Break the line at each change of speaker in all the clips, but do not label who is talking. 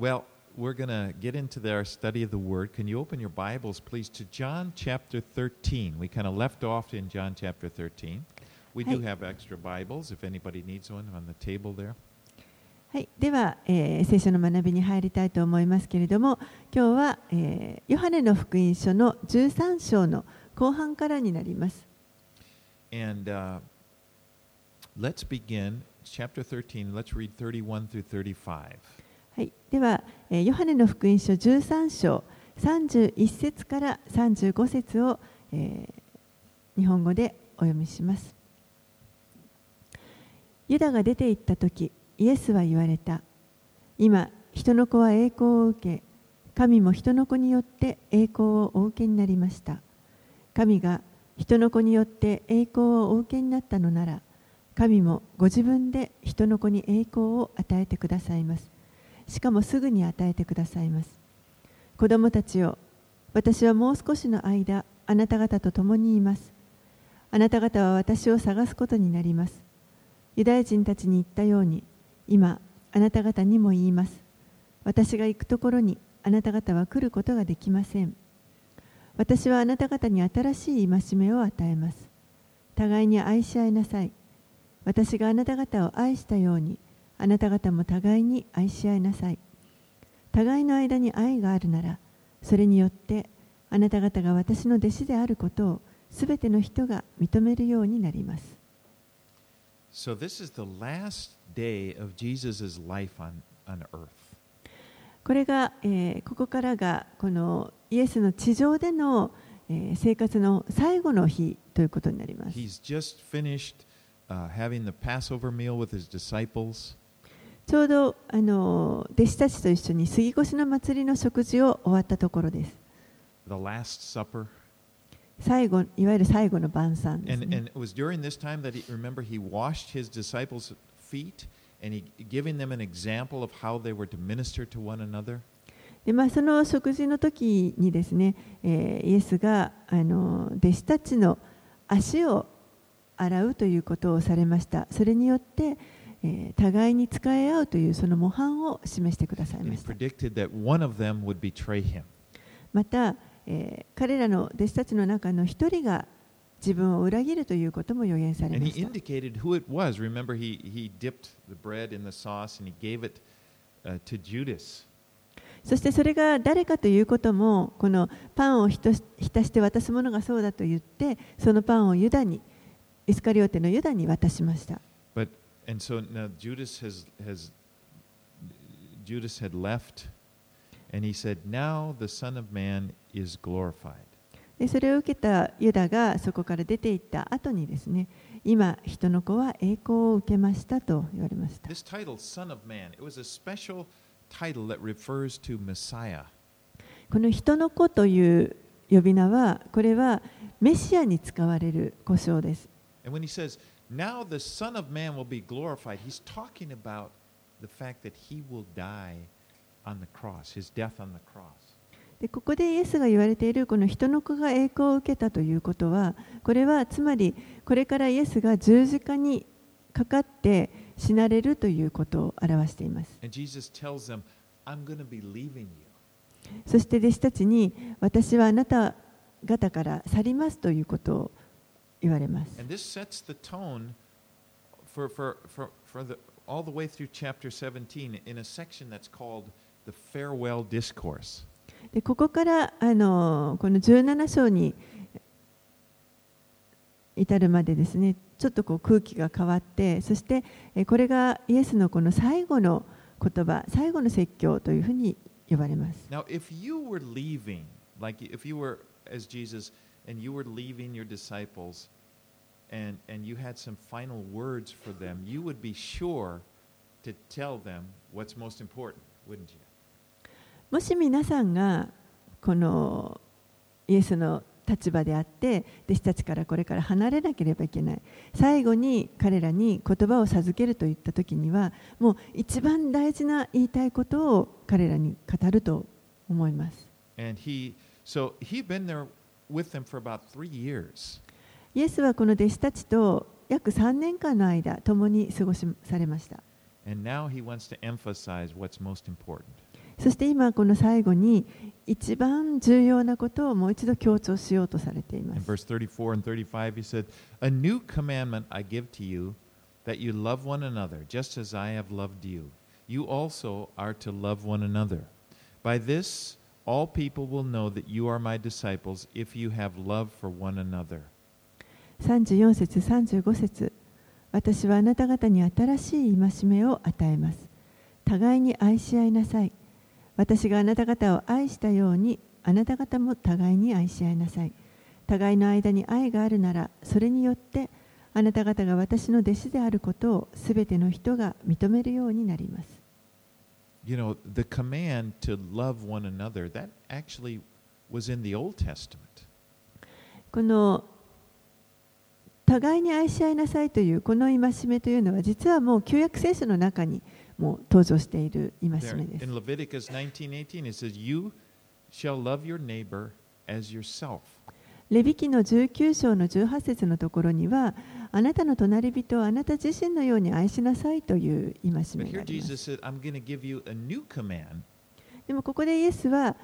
Well, we're going to get into our study of the Word. Can you open your Bibles, please, to John chapter 13? We kind of left off in John chapter 13. We do
Hi.
have extra Bibles if anybody needs one on the table there.
はい、では、えー聖書の学びに入りたいと思いますけれども今日は、えーヨハネの福音書の13章の後半からになります。
And uh, let's begin chapter 13. Let's read 31 through 35.
はい、では、えヨハネの福音書13章31節から35節を、えー日本語でお読みします。ユダが出て行った時イエスは言われた。今、人の子は栄光を受け、神も人の子によって栄光をお受けになりました。神が人の子によって栄光をお受けになったのなら、神もご自分で人の子に栄光を与えてくださいます。しかもすぐに与えてくださいます。子供たちよ、私はもう少しの間、あなた方と共にいます。あなた方は私を探すことになります。ユダヤ人たちに言ったように、今、あなた方にも言います。私が行くところにあなた方は来ることができません。私はあなた方に新しい戒めを与えます。互いに愛し合いなさい。私があなた方を愛したように、あなた方も互いに愛し合いなさい。互いの間に愛があるなら、それによってあなた方が私の弟子であることをすべての人が認めるようになります。
So, this is the last day of Jesus' life on, on earth.
これが、えーここからがこのイエスの地上での、えー生活の最後の日ということになります。
He's just finished uh, having the Passover meal with his disciples.
ちょうどあの弟子たちと一緒に杉越の祭りの食事を終わったところです。最後いわゆる最後の晩餐です、ね。
And, and he, remember, to to
でまあその食事の時にですね、えー、イエスがあの弟子たちの足を洗うということをされました。それによってえー互いに使い合うというその模範を示してくださいました。また、えー彼らの弟子たちの中の一人が自分を裏切るということも予言されました。
Remember, he, he it uh.
そしてそれが誰かということもこのパンをひとし浸して渡すものがそうだと言ってそのパンをユダにイスカリオテのユダに渡しました。
And so now Judas has has Judas had left, and he said, "Now the Son of Man is glorified."
でそれを受けたユダがそこから出て行った後にですね今人の子は栄光を受けましたと言われました。
This title, Son of Man, it was a special title that refers to Messiah.
この人の子という呼び名はこれはメシアに使われる呼称です。
And when he says, Now the Son of Man will be glorified.
でここでイエスが言われているこの人の子が栄光を受けたということはこれはつまりこれからイエスが十字架にかかって死なれるということを表しています。そして弟子たちに私はあなた方から去りますということを言われます。でここからあのこの17章に至るまでですねちょっとこう空気が変わってそしてこれがイエスのこの最後の言葉最後の説教というふうに言われます。
Now, if you were leaving, like if you were, as Jesus, and you were leaving your disciples and, and you had some final words for them, you would be sure to tell them what's most important, wouldn't you?
もし皆さんがこのイエスの立場であって弟子たちからこれから離れなければいけない最後に彼らに言葉を授けるといった時にはもう一番大事な言いたいことを彼らに語ると思います
And he, so he'd been there
イエスはこの弟子たちと約3年間の間、共に過ごしされました。そして今、この最後に、一番重要なことをもう一度強調しようとされています。
34節から35、ます。All people will know that you are my disciples if you have love for one another.
34節35節私はあなた方に新しい戒めを与えます。互いに愛し合いなさい。私があなた方を愛したように、あなた方も互いに愛し合いなさい。互いの間に愛があるなら、それによってあなた方が私の弟子であることをすべての人が認めるようになります。
You know, the command to love one another, that actually was in the Old Testament.
この互いに愛し合いなさいというこの戒めというのは実はもう旧約聖書の中にもう登場している戒
There,
めです
in。Leviticus 19:18, it says, You shall love your neighbor as yourself.
レビ記の19章の18節のところには、あなたの隣人をあなた自身のように愛しなさいという戒めがありますでもここでイエスは、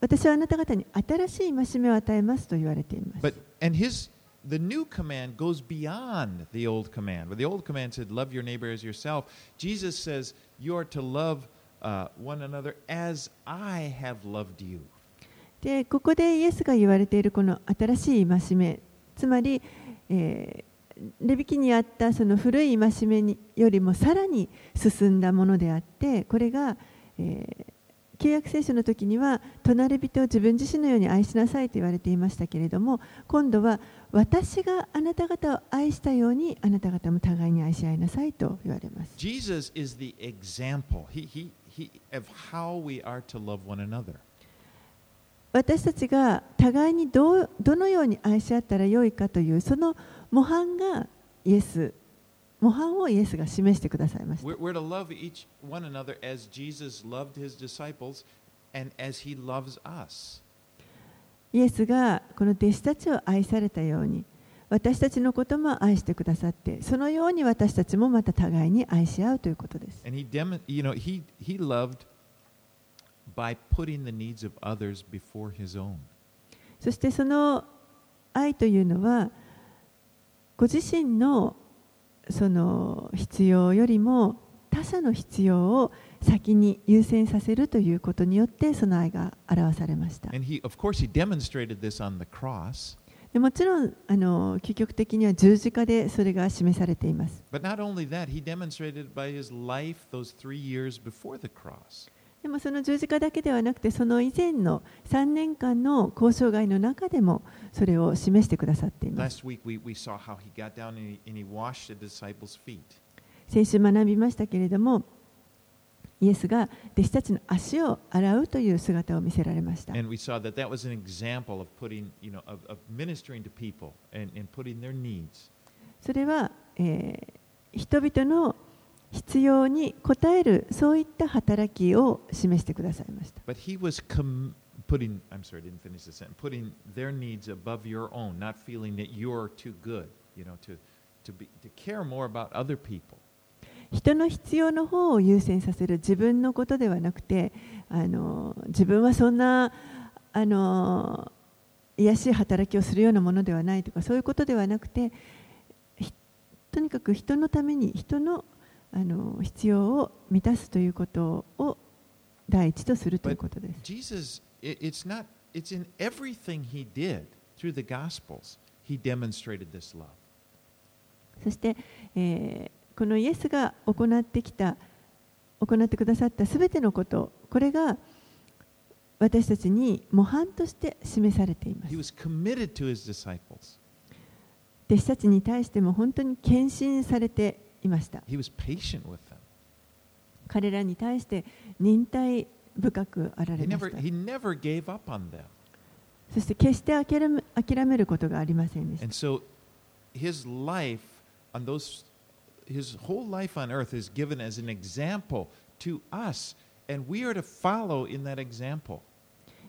私はあなた方に新しい戒めを与えますと言われています。
But and his the new command goes beyond the old command. Where the old command said, "Love your neighbor as yourself," Jesus says, "You are to love uh, one another as I have loved you."
でここでイエスが言われているこの新しい戒めつまり、えーレビ記にあったその古い戒めによりもさらに進んだものであってこれが、えー旧約聖書の時には隣人を自分自身のように愛しなさいと言われていましたけれども今度は私があなた方を愛したようにあなた方も互いに愛し合いなさいと言われます。
Jesus is the example. He he he of how we are to love one another.
私たちが互いにどうどのように愛し合ったらよいかというその模範がイエス模範をイエスが示してくださいました
We're, we're to love each one another as Jesus loved his disciples and as he loves us.
イエスがこの弟子たちを愛されたように私たちのことも愛してくださってそのように私たちもまた互いに愛し合うということです
And he, dem- you know, he, he loved by putting the needs of others before his own.
そしてその愛というのはご自身のその必要よりも他者の必要を先に優先させるということによってその愛が表されました。
And he, of course, he demonstrated this on the cross.
でもちろんあの究極的には十字架でそれが示されています。
That,
でもその十字架だけではなくてその以前の3年間の交渉外の中でもそれを示してくださっています。先週学びましたけれども、イエスが弟子たちの足を洗うという姿を見せられました。それは、えー、人々の必要に応えるそういった働きを示してくださいました。人の必要の方を優先させる自分のことではなくてあの自分はそんなあの癒しい働きをするようなものではないとかそういうことではなくてとにかく人のために人のあの必要を満たすということを第一とするということです。そして、え、このイエスが行ってきた、行ってくださったすべてのこと、これが私たちに模範として示されています。弟子たちに対しても本当に献身されていま
す。いました。
彼らに対して忍耐深くあられました。そして決して諦めることがありませんでした。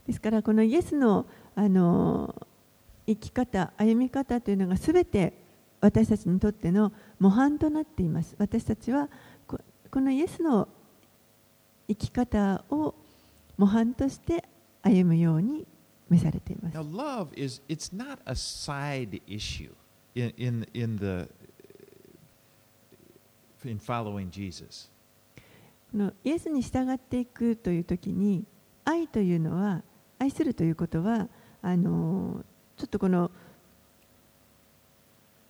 ですからこのイエスの,あの生き方、歩み方というのがすべて私たちにとっての模範となっています。私たちはここのイエスの生き方を模範として歩むように召されています
Now, love is it's not a side issue in in in the in following Jesus.
このイエスに従っていくという時に愛というのは愛するということはあのちょっとこの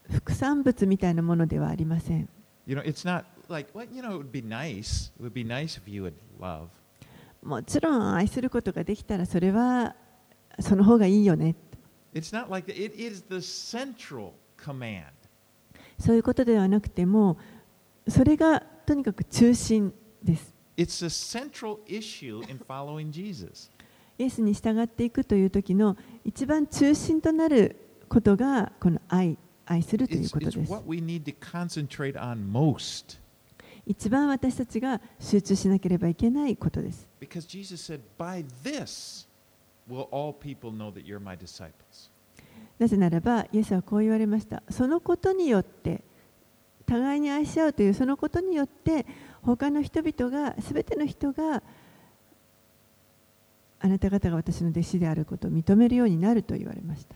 副産物みたいなものではありません。もちろん愛することができたらそれはその方がいいよね。そういうことではなくてもそれがとにかく中心です。イエスに従っていくという時の一番中心となることがこの愛。愛するということです。一番私たちが集中しなければいけないことです。なぜならば、イエスはこう言われました。そのことによって、互いに愛し合うというそのことによって、他の人々が、すべての人が、あなた方が私の弟子であることを認めるようになると言われました。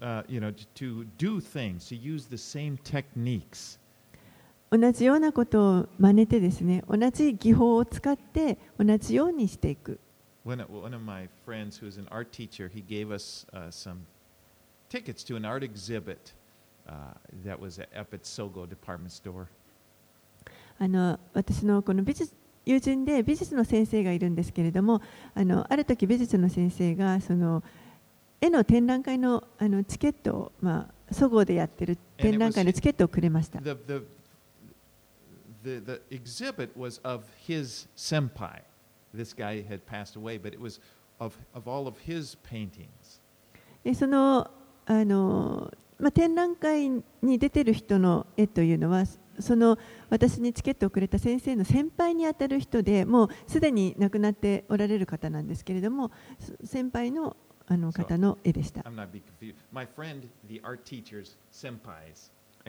uh, you know, to do things, to use the same techniques.
同じようなことを真似てですね同じ技法を使って同じようにしていく。
One of, my friends who's an art teacher, he gave us uh, some tickets to an art exhibit uh, that was up at Sogo department store.
あの私のこの美術友人で美術の先生がいるんですけれどもあのある時美術の先生がその絵の展覧会のあのチケットを、まあ、そごうでやってる展覧会のチケットをくれました。
The, the, the, the exhibit was of his senpai. This guy had passed away, but it was of, of all of his paintings.
でそのあの、まあ、展覧会に出てる人の絵というのはその私にチケットをくれた先生の先輩にあたる人でもうすでに亡くなっておられる方なんですけれどもそ先輩のあの方の絵でした。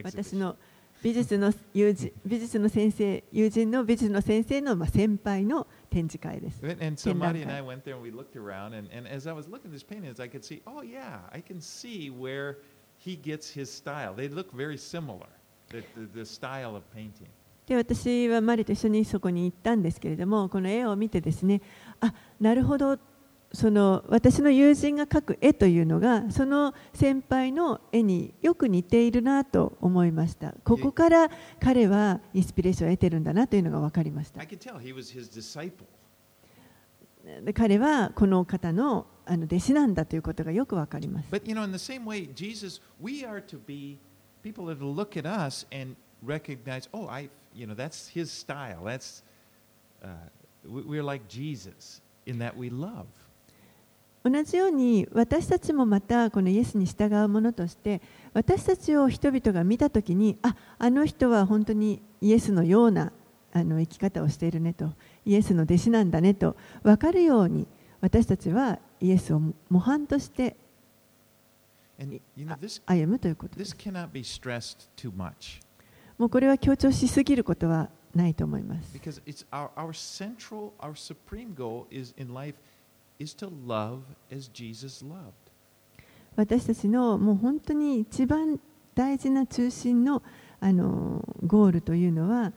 私の美術の,友人美術の先生、友人の美術の先生の先輩の展示会です。で私はマリと一緒にそこに行ったんですけれども、この絵を見てですね、あなるほど。その私の友人が描く絵というのがその先輩の絵によく似ているなと思いましたここから彼はインスピレーションを得てるんだなというのが分かりました彼はこの方のあの弟子なんだということがよく分かります
But, you know, in the same way, Jesus, we are to be people that look at us and recognize, oh, I, you know, that's his style. That's, uh, we- we're like Jesus in that we love.
同じように私たちもまたこのイエスに従うものとして私たちを人々が見たときにああの人は本当にイエスのようなあの生き方をしているねとイエスの弟子なんだねと分かるように私たちはイエスを模範として歩むということ。ですもうこれは強調しすぎることはないと思います
because it's our, our central, our supreme goal is in life is to love as Jesus loved.
私たちのもう本当に一番大事な中心のあのゴールというのは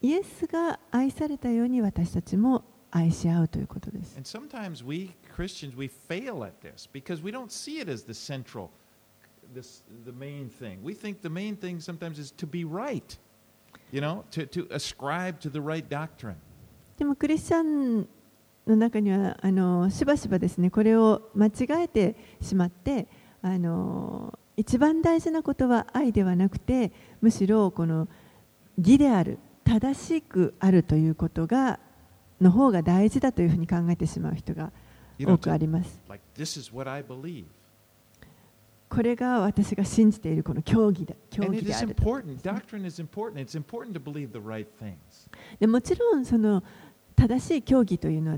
イエスが愛されたように私たちも愛し合うということです。
And sometimes we Christians we fail at this because we don't see it as the central, this the main thing. We think the main thing sometimes is to be right, you know, to, to ascribe to the right doctrine.
でもクリスチャン の中にはあのしばしばですねこれを間違えてしまってあの一番大事なことは愛ではなくてむしろこの義である正しくあるということがの方が大事だというふうに考えてしまう人が多くあります。これが私が信じているこの教義だ教義である.でもちろんその正しい教義というのは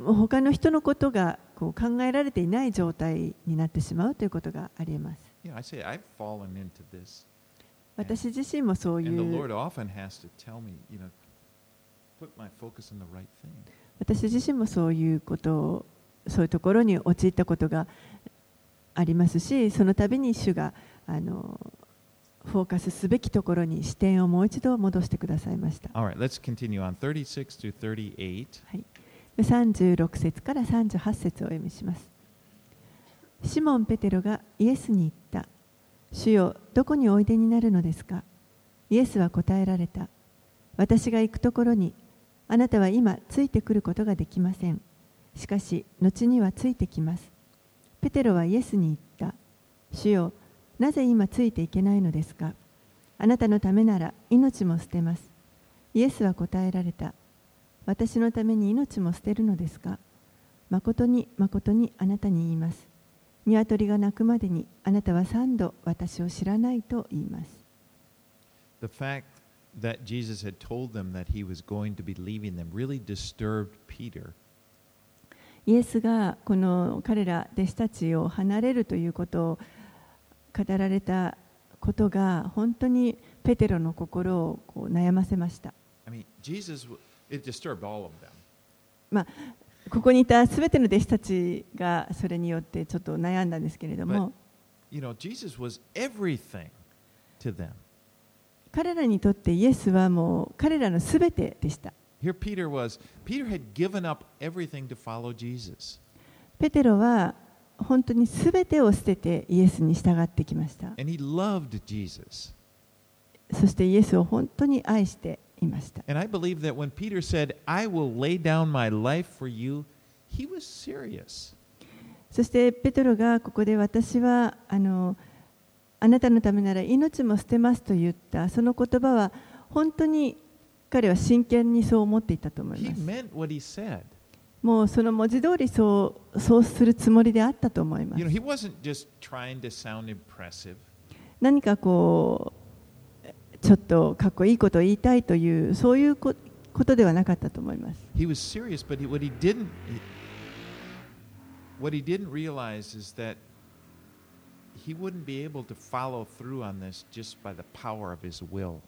もう他の人のことがこう考えられていない状態になってしまうということがありえます。私自身もそういう.私自身もそういうことをそういうところに陥ったことがありますしその度に主があのフォーカスすべきところに視点をもう一度戻してくださいました。
All right, let's continue on 36 through 38.
はい、36節から38節をお読みします。シモン・ペテロがイエスに言った。主よ、どこにおいでになるのですか？イエスは答えられた。私が行くところに、あなたは今ついてくることができません。しかし、後にはついてきます。ペテロはイエスに言った。主よ、なぜ今ついていけないのですか？あなたのためなら命も捨てます。イエスは答えられた。私のために命も捨てるのですか？誠に誠にあなたに言います。鶏が鳴くまでにあなたは三度私を知らないと言います。
The fact that Jesus had told them that he was going to be leaving them really disturbed Peter.
イエスがこの彼ら弟子たちを離れるということを語られたことが本当にペテロの心をこう悩ませました。
I mean, Jesus,
ここにいたすべての弟子たちがそれによってちょっと悩んだんですけれども彼らにとってイエスはもう彼らのすべてでした。ペテロは本当にすべてを捨ててイエスに従ってきました。そしてイエスを本当に愛して。そして、ペトロがここで私はあ,なたのためなら命も捨てますと言った。その言葉は本当に彼は真剣にそう思っていたと思います。もうその文字通り,そうするつもりであったと思います。何かこうちょっとかっこいいことを言いたいというそういうこことではなかったと思います
He was serious, but what he didn't what he didn't realize is that he wouldn't be able to follow through on this just by the power of his will.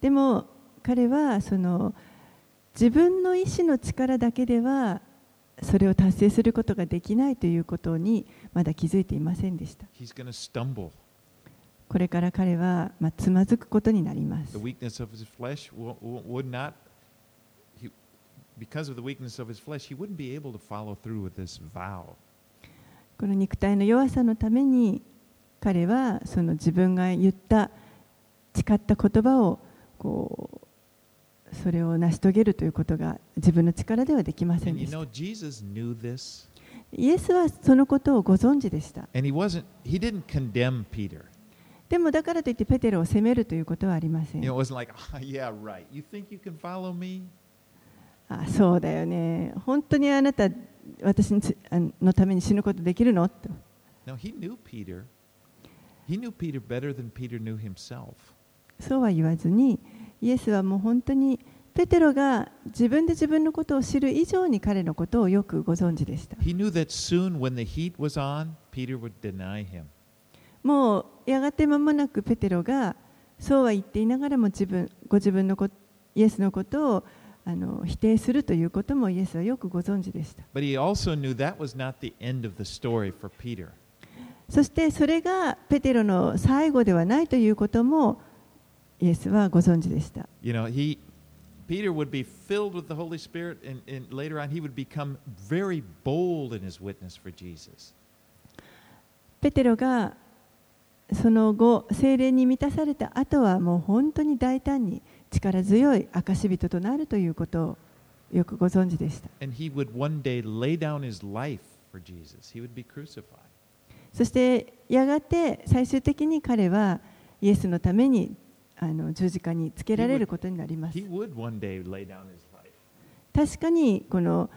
でも彼はその自分の意志の力だけではそれを達成することができないということにまだ気づいていませんでした。
He's to stumble.
これから彼は、まあ、つまずくことになります
because of the weakness of his flesh, he wouldn't be able to follow through with this vow.
この肉体の弱さのために彼はその自分が言った誓った言葉をこうそれを成し遂げるということが自分の力ではできませんでしたイエスはそのことをご存知でした
and he wasn't. He didn't condemn Peter.
でもだからといってペテロを責めるということはありません。そうだよね。本当にあなた私のために死ぬことできるの？と。そうは言わずに、イエスはもう本当にペテロが自分で自分のことを知る以上に彼のことをよくご存知でした。もうやがて間もなくペテロがそうは言っていながらも自分ご自分のこイエスのことをあの否定するということもイエスはよくご存知でした.そしてそれがペテロの最後ではないということもイエスはご存知でした
You know, he Peter would be filled with the Holy Spirit, and, and later on, he would become very bold in his witness for Jesus.
ペテロがその後精霊に満たされた後はもう本当に大胆に力強い証人となるということをよくご存知でした.そしてやがて最終的に彼はイエスのためにあの十字架につけられることになります.確かにこの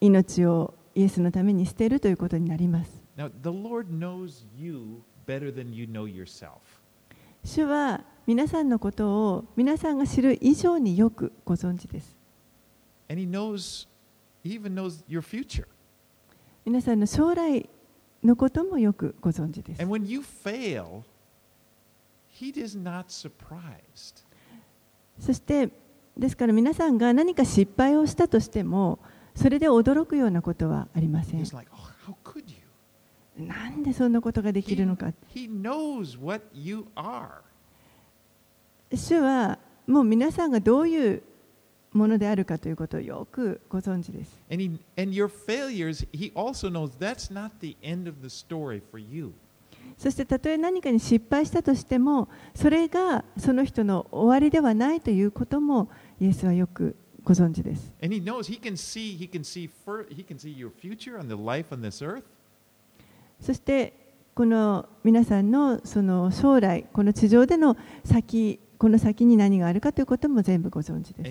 命をイエスのために捨てるということになります
Now, the Lord knows you better than you know yourself.
主は皆さんのことを皆さんが知る以上によくご存知です
And he knows, he even knows your future.
皆さんの将来のこともよくご存知です
And when you fail, he is not surprised.
そしてですから皆さんが何か失敗をしたとしてもそれで驚くようなことはありません
He's like, oh?
なんでそんなことができるのか。
He,
主はもう皆さんがどういうものであるかということをよくご存知です。そしてたとえ何かに失敗したとしてもそれがその人の終わりではないということもイエスはよくご存知です。そしてこの皆さんのその将来この地上での先この先に何があるかということも全部ご存知です.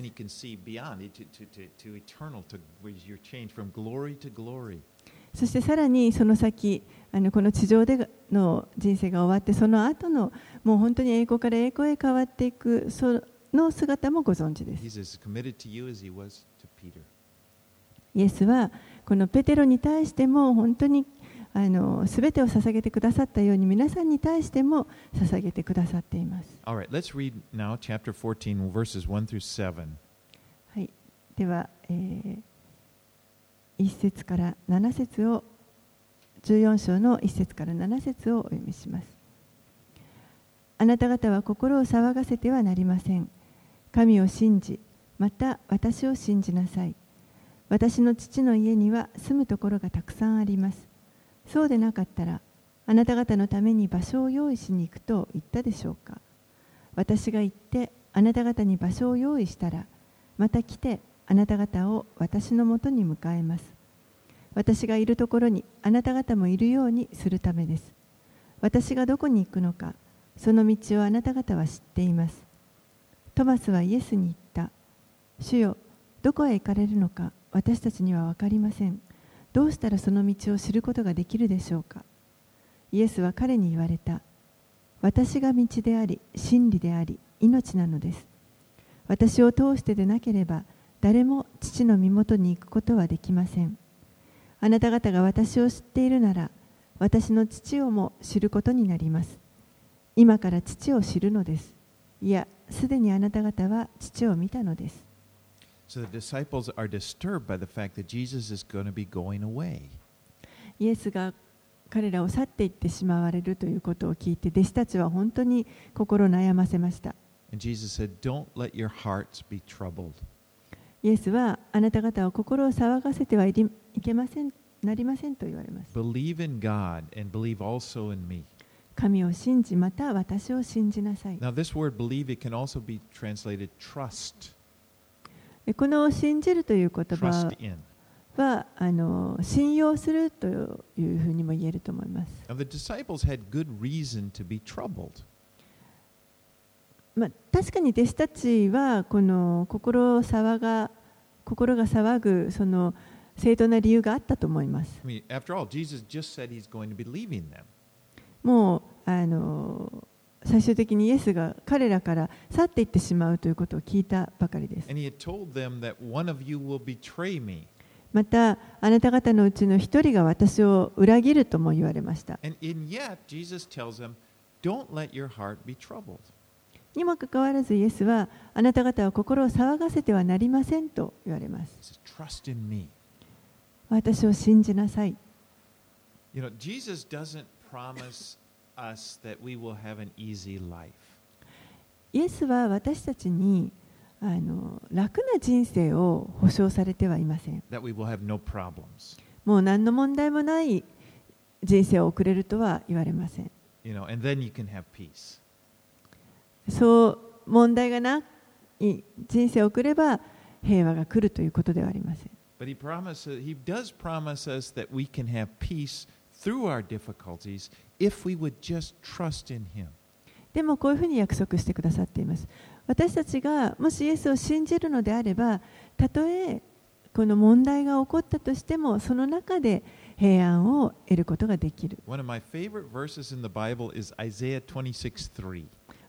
そしてさらにその先あのこの地上での人生が終わってその後のもう本当に栄光から栄光へ変わっていくその姿もご存知です.イエスはこのペテロに対しても本当にあの全てを捧げてくださったように皆さんに対しても捧げてくださっています。
Right, now chapter 14, verses 1 through 7.
はい、では、えー、1節から7節を14章の1節から7節をお読みします。あなた方は心を騒がせてはなりません。神を信じ、また私を信じなさい。私の父の家には住むところがたくさんあります。そうでなかったら、あなた方のために場所を用意しに行くと言ったでしょうか。私が行ってあなた方に場所を用意したら、また来てあなた方を私のもとに迎えます。私がいるところにあなた方もいるようにするためです。私がどこに行くのか、その道をあなた方は知っています。トマスはイエスに言った。主よ、どこへ行かれるのか私たちには分かりません。どうしたらその道を知ることができるでしょうか？イエスは彼に言われた。私が道であり、真理であり、命なのです。私を通してでなければ誰も父の身元に行くことはできませんあなた方が私を知っているなら私の父をも知ることになります今から父を知るのですいやすでにあなた方は父を見たのです
So the disciples are disturbed by the fact that Jesus is going to be going away.
イエスが彼らを去っていってしまわれるということを聞いて弟子たちは本当に心を悩ませました
And Jesus said, Don't let your hearts be troubled.
イエスはあなた方を心を騒がせてはいりいけませんなりませんと言われます
Believe in God and believe also in me.
神を信じまた私を信じなさい
Now, this word believe, it can also be translated trust,
で この信じるという言葉はあの信用するというふうにも言えると思います。まあ、確かに弟子たちはこの心を騒が心が騒ぐその正当な理由があったと思います。もうあの。最終的にイエスが彼らから去っていってしまうということを聞いたばかりです。また、あなた方のうちの一人が私を裏切るとも言われました。にもかかわらず、イエスはあなた方は心を騒がせてはなりませんと言われます。私を信じなさい。イエスは私たちにあの楽な人生を保証されてはいません。もう何の問題もない人生を送れるとは言われません。
You
そう問題がない人生を送れば平和が来るということではありません。
But he promises, he does promise us that
でもこういうふうに約束してくださっています。私たちがもしイエスを信じるのであれば、たとえこの問題が起こったとしても、その中で平安を得ることができる。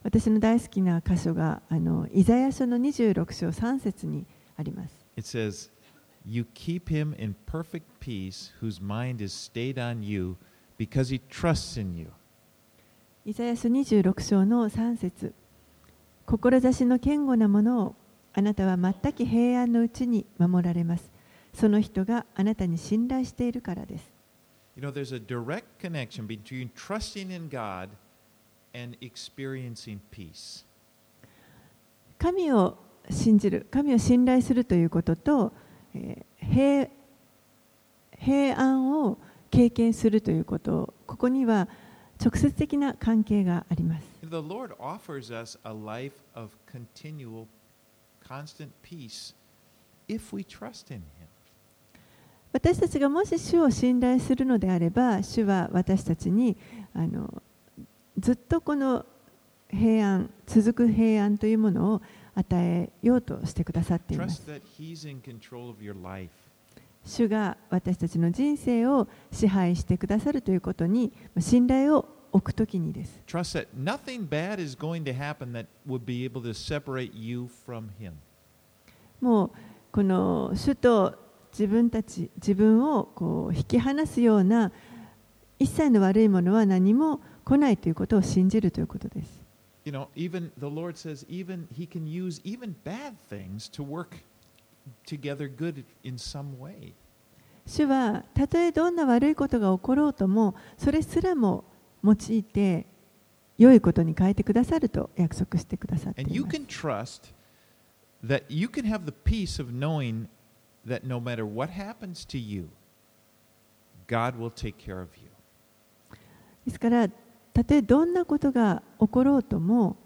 私の大好きな箇所があの、イザヤ書の26章3節にあります。
Because he trusts in you."
イザヤ書26章の3節志の堅固なものをあなたは全く平安のうちに守られます。その人があなたに信頼しているからです。
You know, there's a direct connection between trusting in God and experiencing peace.
神を信じる、神を信頼するということと、えー平平安を経験するということここには直接的な関係があります。私たちがもし主を信頼するのであれば、主は私たちにあのずっとこの平安、続く平安というものを与えようとしてくださっています。主が私たちの人生を支配してくださるということに信頼を置くときにです。
Trust that nothing bad is going to happen that would be able to separate you from Him.
もうこの主と自分たち自分をこう引き離すような一切の悪いものは何も来ないということを信じるということです。
You know, even the Lord says, even He can use even bad things to work together good in some way.
主はたとえどんな悪いことが起ころうともそれすらも用いて良いことに変えてくださると約束してくださって
And
い
you
ます。
can trust that you can have the peace of knowing that no matter what happens to you, God will take care of you.
ですからたとえどんなことが起ころうとも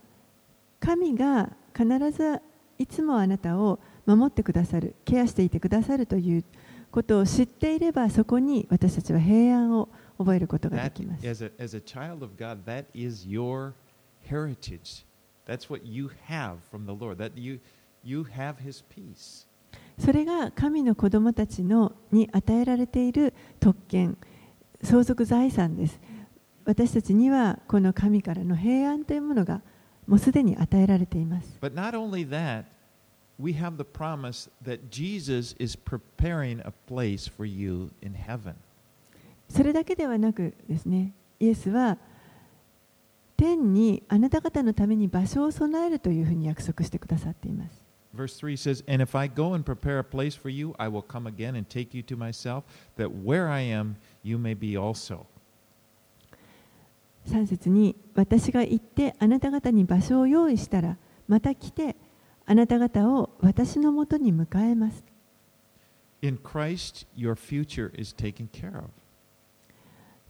神が必ずいつもあなたを守ってくださるケアしていてくださるということを知っていればそこに私たちは平安を覚えることができます。
as, a, as a child of God, that is your heritage. That's what you have from the Lord. That you, you have His peace.
それが神の子供たちのに与えられている特権、相続財産です。私たちにはこの神からの平安というものがもうすでに与えられています。
But not only that, we have the promise that Jesus is preparing a place for you in heaven.
それだけではなくですね、イエスは天にあなた方のために場所を備えるというふうに約束してくださっています。
Verse 3 says, And if I go and prepare a place for you, I will come again and take you to myself, that where I am, you may be also.
3節に私が行ってあなた方に場所を用意したらまた来てあなた方を私のもとに迎えます。
Christ,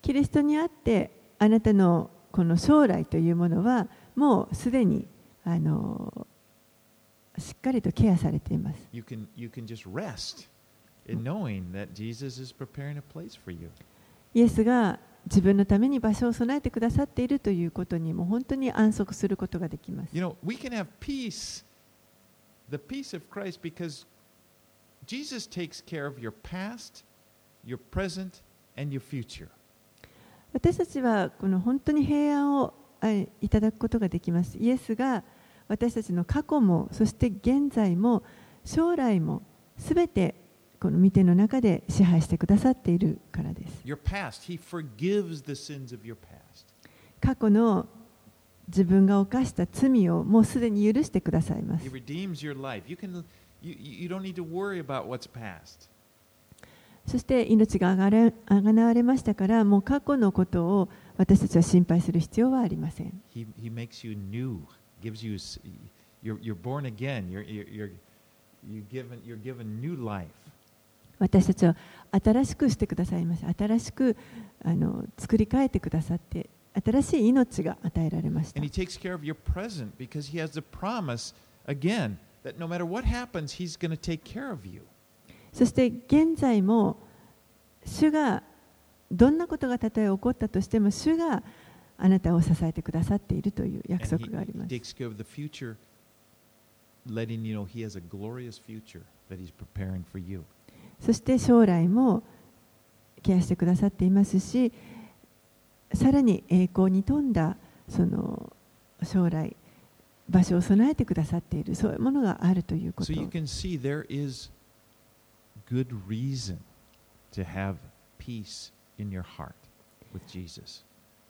キリストにあって、あなたのこの将来というものは、もうすでにあのしっかりとケアされています。
You
イエスが自分のために場所を備えてくださっているということにも本当に安息することができます。
the peace of Christ because Jesus takes care of your past, your present, and your future.
私たちはこの本当に平安をいただくことができます。イエスが私たちの過去も、そして現在も、将来も、すべてこの見ての中で支配してくださっているからです。過去の自分が犯した罪をもうすでに許してくださいます。そして命があがなわれましたから、もう過去のことを私たちは心配する必要はありません。私たちは新しくしてくださいます。新しくあの作り変えてくださって。新しい命が与えられました。そして現在も主がどんなことがたとえ起こったとしても主があなたを支えてくださっているという約束があります。そして将来もケアしてくださっていますし、さらに栄光に富んだその将来場所を備えてくださっているそういうものがあるということ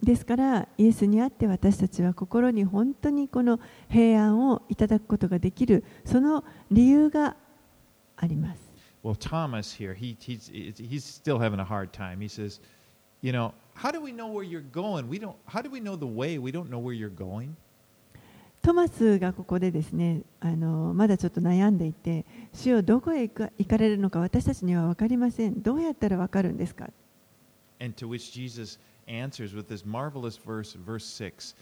です。から、イエスにあって私たちは心に本当にこの平安をいただくことができるその理由があります。
how do we know where you're going? We don't, how do we know the way? We don't know where you're going.
トマスがここでですねあのまだちょっと悩んでいて主よどこへ行か行かれるのか私たちには分かりませんどうやったら分かるんですか
And to which Jesus answers with this marvelous verse, verse 6.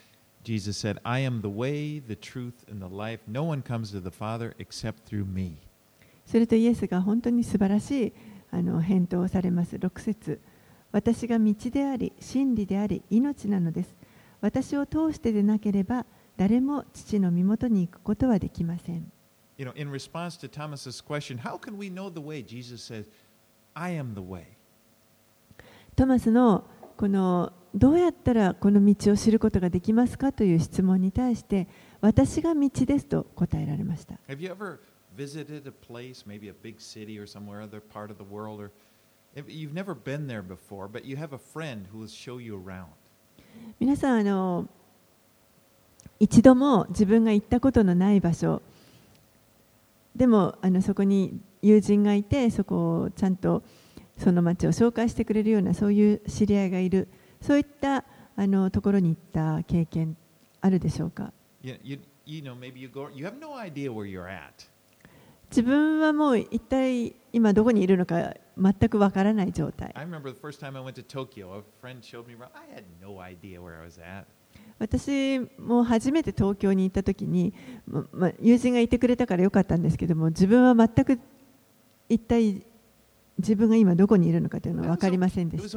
Jesus said, I am the way, the truth, and the life. No one comes to the Father except through me.
するとイエスが本当に素晴らしいあの返答をされます6節 私が道であり、真理であり、命なのです。私を通してでなければ、誰も父の身元に行くことはできません。トマスの,このどうやったらこの道を知ることができますかという質問に対して私が道ですと答えられました。皆さんあの一度も自分が行ったことのない場所。でもあのそこに友人がいてそこをちゃんとその街を紹介してくれるようなそういう知り合いがいる。そういったあのところに行った経験あるでしょうか？自分はもう一体今どこにいるのか全くわからない状態。私も初めて東京に行った時に、ま、友人がいてくれたからよかったんですけども自分は全く一体自分が今どこにいるのかというのは分かりませんでした。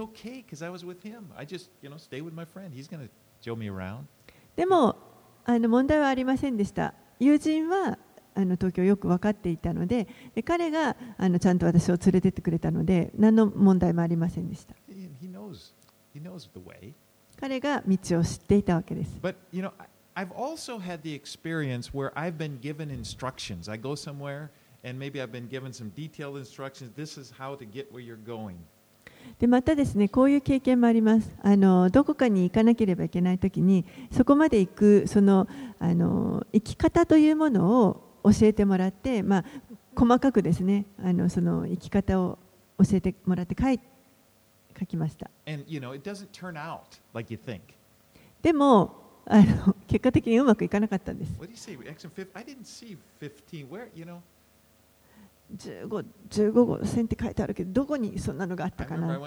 でもあの問題はありませんでした。友人はあの東京をよく分かっていたのでで彼があのちゃんと私を連れてってくれたので何の問題もありませんでした.彼が道を知っていたわけです
But you know, I've also had the experience where I've been given instructions. I go somewhere and maybe I've been given some detailed instructions. This is how to get where you're going.
でまたですねこういう経験もありますあのどこかに行かなければいけないときにそこまで行くそのあの生き方というものを教えてもらって、まあ、細かくですねあのその生き方を教えてもらって書,い書きました。でもあの、結果的にうまくいかなかったんです。
What do ん 15. 15
号線って書いてあるけど、どこにそんなのがあったかな？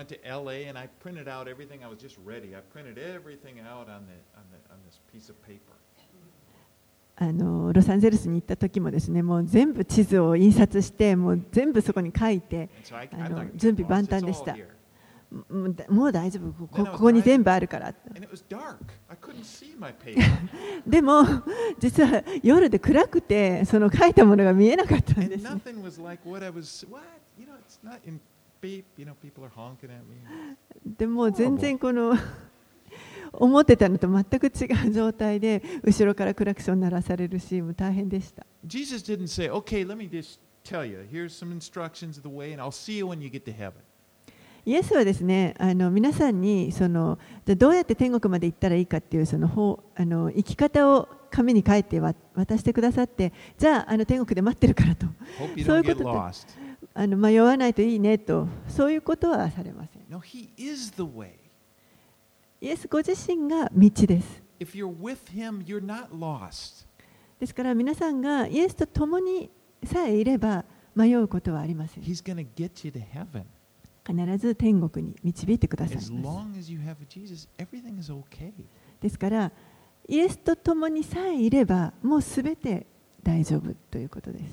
あのロサンゼルスに行った時もですねもう全部地図を印刷してもう全部そこに書いてあの準備万端でした。もう大丈夫？ここ,に全部あるから でも実は夜で暗くてその書いたものが見えなかったんです、でも全然この思ってたのと全く違う状態で後ろからクラクション鳴らされるしもう大変でした
Jesus didn't say, "Okay, let me just tell you. Here's some instructions of the way, and I'll see you when you get to heaven."
イエスはですねあの皆さんにそのじゃあどうやって天国まで行ったらいいかっていうその方あの生き方を紙に書いてわ渡してくださってじゃああの天国で待ってるからとそういうこと.あの迷わないといいねとそういうことはされません
No, He is the way.
イエスご自身が道です
If you're with Him, you're not lost.
ですから皆さんがイエスと共にさえいれば迷うことはありません。
He's to get you to heaven.
必ず天国に導いてください
As
ます。
long as you have Jesus, everything is okay.
ですからイエスと共にさえいればもうすべて大丈夫ということです。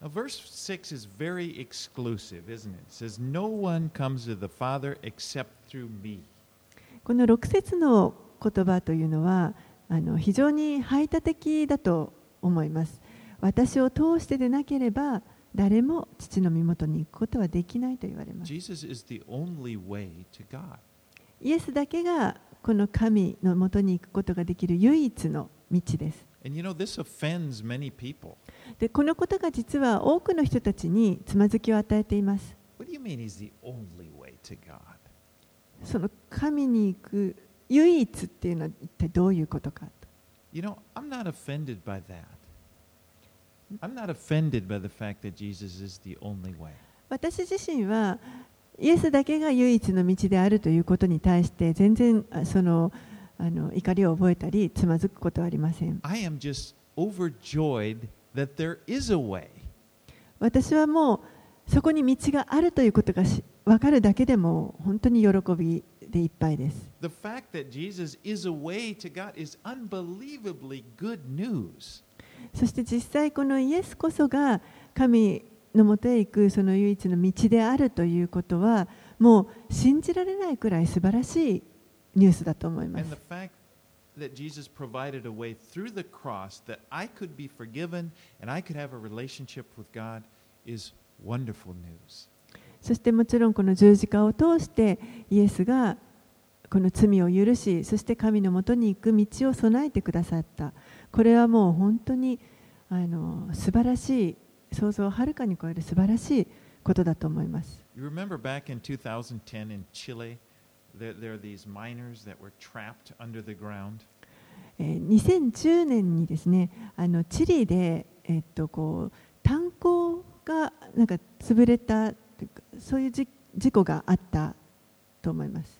Now, verse 6 is very exclusive, isn't it? It says, No one comes to the Father except through me.
この6節の言葉というのはあの非常に排他的だと思います。私を通してでなければ誰も父の身元に行くことはできないと言われます。イエスだけがこの神のもとに行くことができる唯一の道です。でこのことが実は多くの人たちにつまずきを与えています。その神に行く唯一っていうのは一体どういうことかと。
You know, I'm not offended by that. I'm not offended by the fact that Jesus is the only way.
私自身はイエスだけが唯一の道であるということに対して全然あそのあの怒りを覚えたりつまずくことはありません。
I am just overjoyed that there is a way.
私はもうそこに道があるということがし分かるだけでも本当に喜びでいっぱいです。
The fact that Jesus is a way to God is unbelievably good news.
そして実際このイエスこそが神のもとへ行くその唯一の道であるということはもう信じられないくらい素晴らしいニュースだと思いま
And
す
the。fact that Jesus provided a way through the cross that I could be forgiven and I could have a relationship with God is wonderful news.
そしてもちろんこの十字架を通してイエスがこの罪を許しそして神のもとに行く道を備えてくださったこれはもう本当にあの素晴らしい想像をはるかに超える素晴らしいことだと思います。
You remember back in 2010 in Chile, there, there are these miners that were trapped under the ground?
えー2010年にですねあのチリで、えっと、こう炭鉱がなんか潰れたそういう事故があったと思います。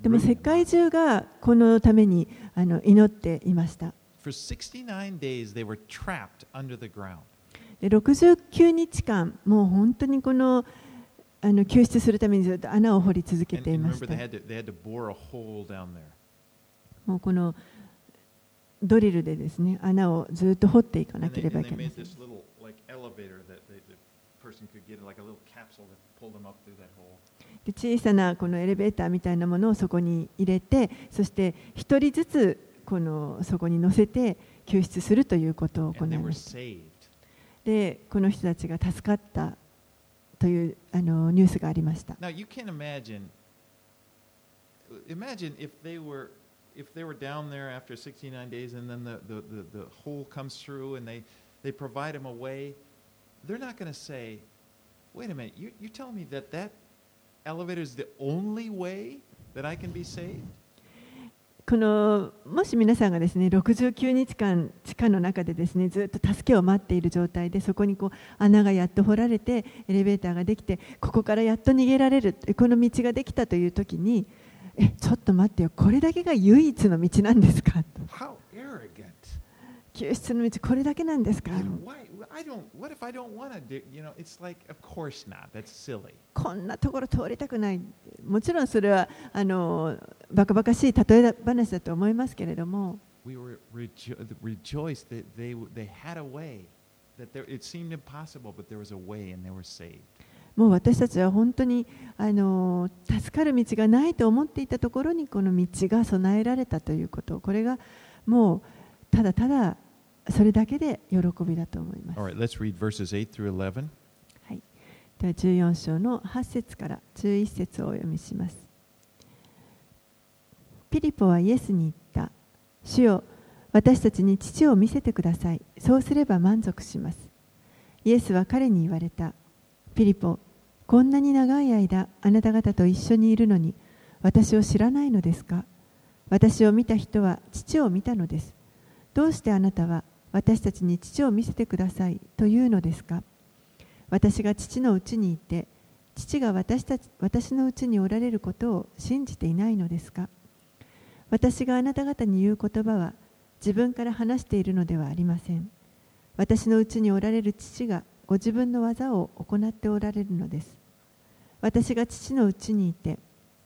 でも世界中がこのためにあの祈っていました。
69
日間、もう本当にこの,あの救出するためにずっと穴を掘り続けていま
す。
もうこのドリルでですね穴をずっと掘っていかなければいけ
ない。elevator
で小さなこのエレベーターみたいなものをそこに入れて、そして1人ずつこのそこに乗せて救出するということを。こ
の
人
た
ち
が
助かった
と
いう。この人たちが助かったというあのニュースがありました。
They're not going to say, "Wait a minute, you, you're telling me that that elevator is the only way that I can be saved?"
このもし皆さんがですね69日間地下の中でですねずっと助けを待っている状態でそこにこう穴がやっと掘られてエレベーターができてここからやっと逃げられるこの道ができたという時にえちょっと待ってよこれだけが唯一の道なんですか？と
How!
救出の道これだけなんですか？こんなところ通りたくない。もちろんそれはあのばかバカしい例え話だと思いますけれども。もう私たちは本当にあの助かる道がないと思っていたところにこの道が備えられたということ。これがもうただただそれだけで喜びだと思います。
Right, let's read verses 8 through 11.
はい、では14章の8節から11節をお読みします。ピリポはイエスに言った。主よ、私たちに父を見せてください。そうすれば満足します。イエスは彼に言われた。ピリポ、こんなに長い間あなた方と一緒にいるのに私を知らないのですか？私を見た人は父を見たのです。どうしてあなたは私たちに父を見せてくださいというのですか私が父のうちにいて父が私たち私のうちにおられることを信じていないのですか私があなた方に言う言葉は自分から話しているのではありません。私のうちにおられる父がご自分の技を行っておられるのです。私が父のうちにいて、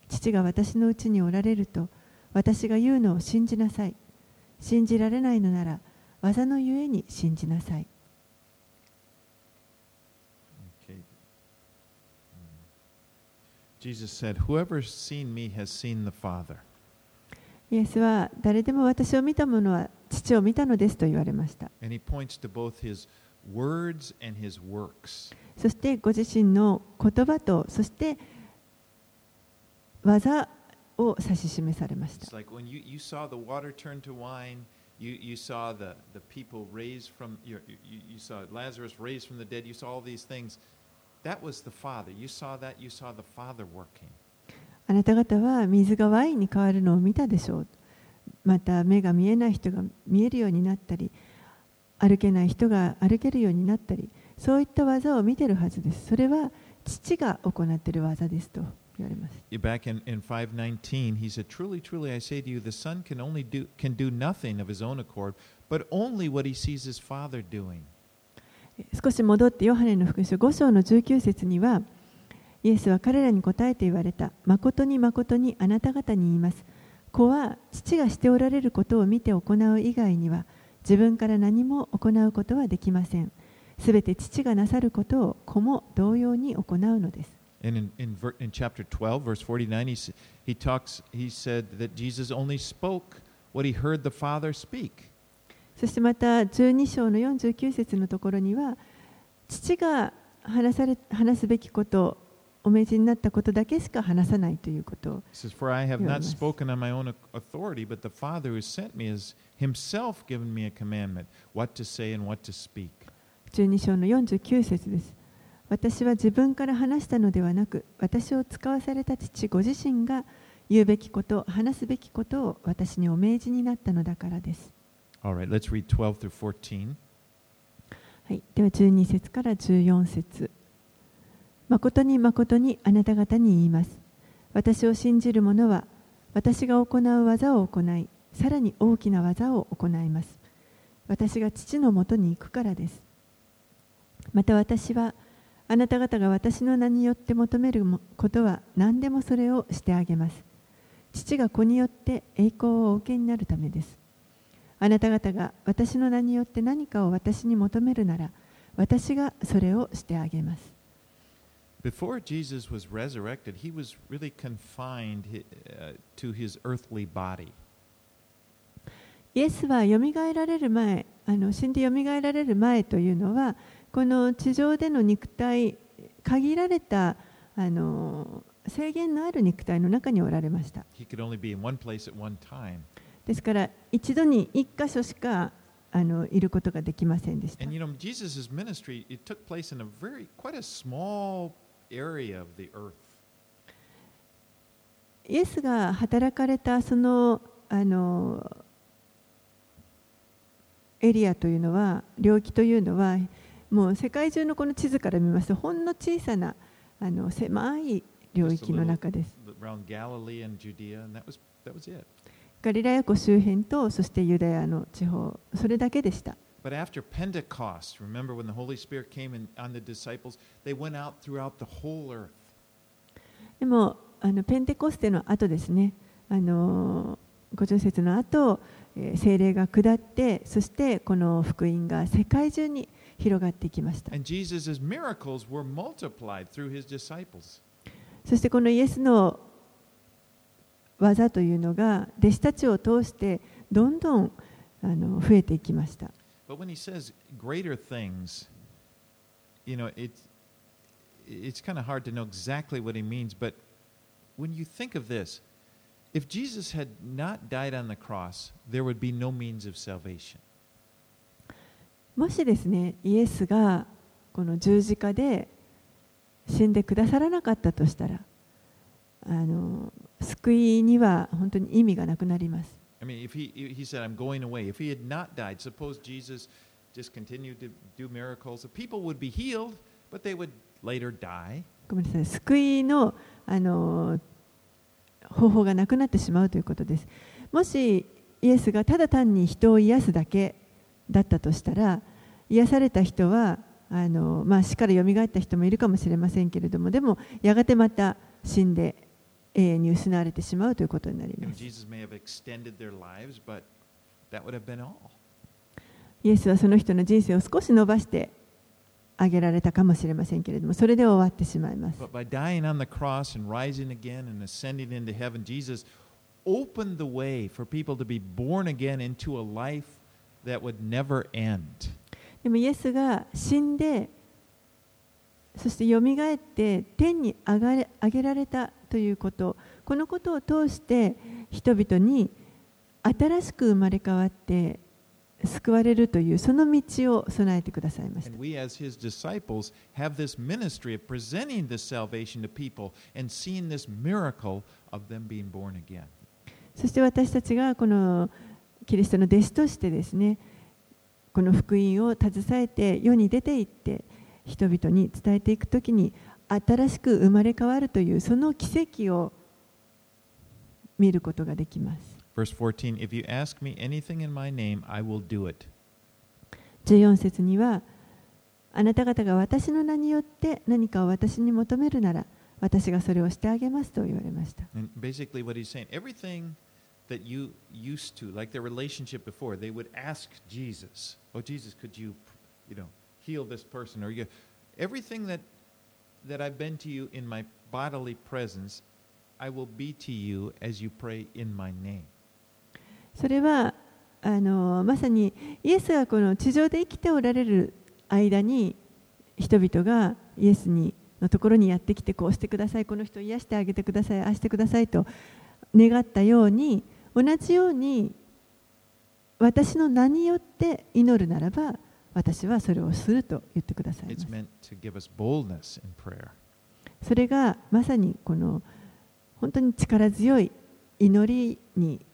父が私のうちにおられると、私が言うのを信じなさい。信じられないのなら、技のゆえに信じなさい。
Said,
イエスは誰でも私を見た者は父を見たのですと言われました。そしてご自身の言葉とそして技を指し示されました。
You, you saw the, the people raised from, you, you, you saw Lazarus raised from the dead, you saw all these things. That was the Father. You saw that, you saw the Father working.
あなた方は水がワインに変わるのを見たでしょう。また目が見えない人が見えるようになったり、歩けない人が歩けるようになったり、そういった技を見てるはずです。それは父が行っている技ですと言われます。
Back in, in 519, he said, Truly, truly, I say to you, the Son can only do, can do nothing of his own accord, but only what he sees his Father doing.
少し戻ってヨハネの福音書5章の19節にはイエスは彼らに答えて言われた誠に誠にあなた方に言います子は父がしておられることを見て行う以外には自分から何も行うことはできませんすべて父がなさることを子も同様に行うのです
And in, in, in chapter 12, verse 49, he, he talks, he said that Jesus only spoke what he heard the Father speak.
そしてまた12章の49節のところには父が話され話すべきことお命じになったことだけしか話さないということを
says, For I have not
Yes.
spoken on my own au- authority, but the Father who sent me has himself given me a commandment, what to say and what to speak.
12章の49節です。私は自分から話したのではなく、私を使わされた父ご自身が言うべきこと、話すべきことを私にお命じになったのだからです。
All right, let's read 12 through 14.
はい、では12節から14節誠に誠にあなた方に言います。私を信じる者は、私が行う技を行い、さらに大きな技を行います。私が父のもとに行くからです。また私は、あなた方が私の名によって求めるもことは何でもそれをしてあげます。父が子によって栄光をお受けになるためです。あなた方が私の名によって何かを私に求めるなら、私がそれをしてあげます。
Before Jesus was resurrected, he was really confined uh, to his earthly body.
イエスはよみがえられる前、あの死んでよみがえられる前というのは、この地上での肉体、限られたあの制限のある肉体の中におられました。ですから、一度に一箇所しかあのいることができませんでした。イエスが働かれたその,あのエリアというのは、領域というのは、もう世界中のこの地図から見ますとほんの小さなあの狭い領域の中です。ガリラヤ湖周辺とそしてユダヤの地方それだけでした。
But after Pentecost, remember when the Holy Spirit came in, on the disciples, they went out throughout the whole earth.
でもあのペンテコステの後ですねあの50節の後、えー聖霊が下ってそしてこの福音が世界中に広がっていきました。そしてこのイエスの技というのが弟子たちを通してどんどんあの増えていきました。
But when he says greater things, you know, it's, it's kind of hard to know exactly what he means, but when you think of this, if Jesus had not died on the cross, there would be no means of salvation.
もしですね、イエスがこの十字架で死んでくださらなかったとしたら、あの救いには本当に意味がなくなります。
I mean, if he, he said, I'm going away, if he had not died, suppose Jesus just continued to do miracles, people would be healed, but they would later die.
ごめんなさい、救いのあの方法がなくなってしまうということです。もしイエスがただ単に人を癒すだけだったとしたら癒された人はあの、まあ、死からよった人もいるかもしれませんけれどもでもやがてまた死んで永遠に失われてしまうということになります。イエスはその人の人生を少し伸ばしてあげられたかもしれませんけれどもそれで終わってしまいます。でもイエスが死んで、そしてよって天に上,がれ上げられたということ、このことを通して人々に新しく生まれ変わって救われるという、その道を備えてくださいました。そして私たちがこのキリストの弟子としてですねこの福音を携えて世に出て行って人々に伝えていくときに新しく生まれ変わるというその奇跡を見ることができます。
Verse 14 If you ask me anything in my name, I will do it.
14節にはあなた方が私の名によって何かを私に求めるなら私がそれをしてあげますと言われました。
And basically, what he's saying, everything that you used to, like their relationship before, they would ask Jesus, "Oh, Jesus, could you, you know, heal this person?" Or you, everything that that I've been to you in my bodily presence, I will be to you as you pray in my name.
それはあのまさにイエスがこの地上で生きておられる間に人々がイエスにのところにやってきてこうしてくださいこの人を癒してあげてくださいああしてくださいと願ったように同じように私の名によって祈るならば私はそれをすると言ってください.それがまさにこの本当に力強い祈りに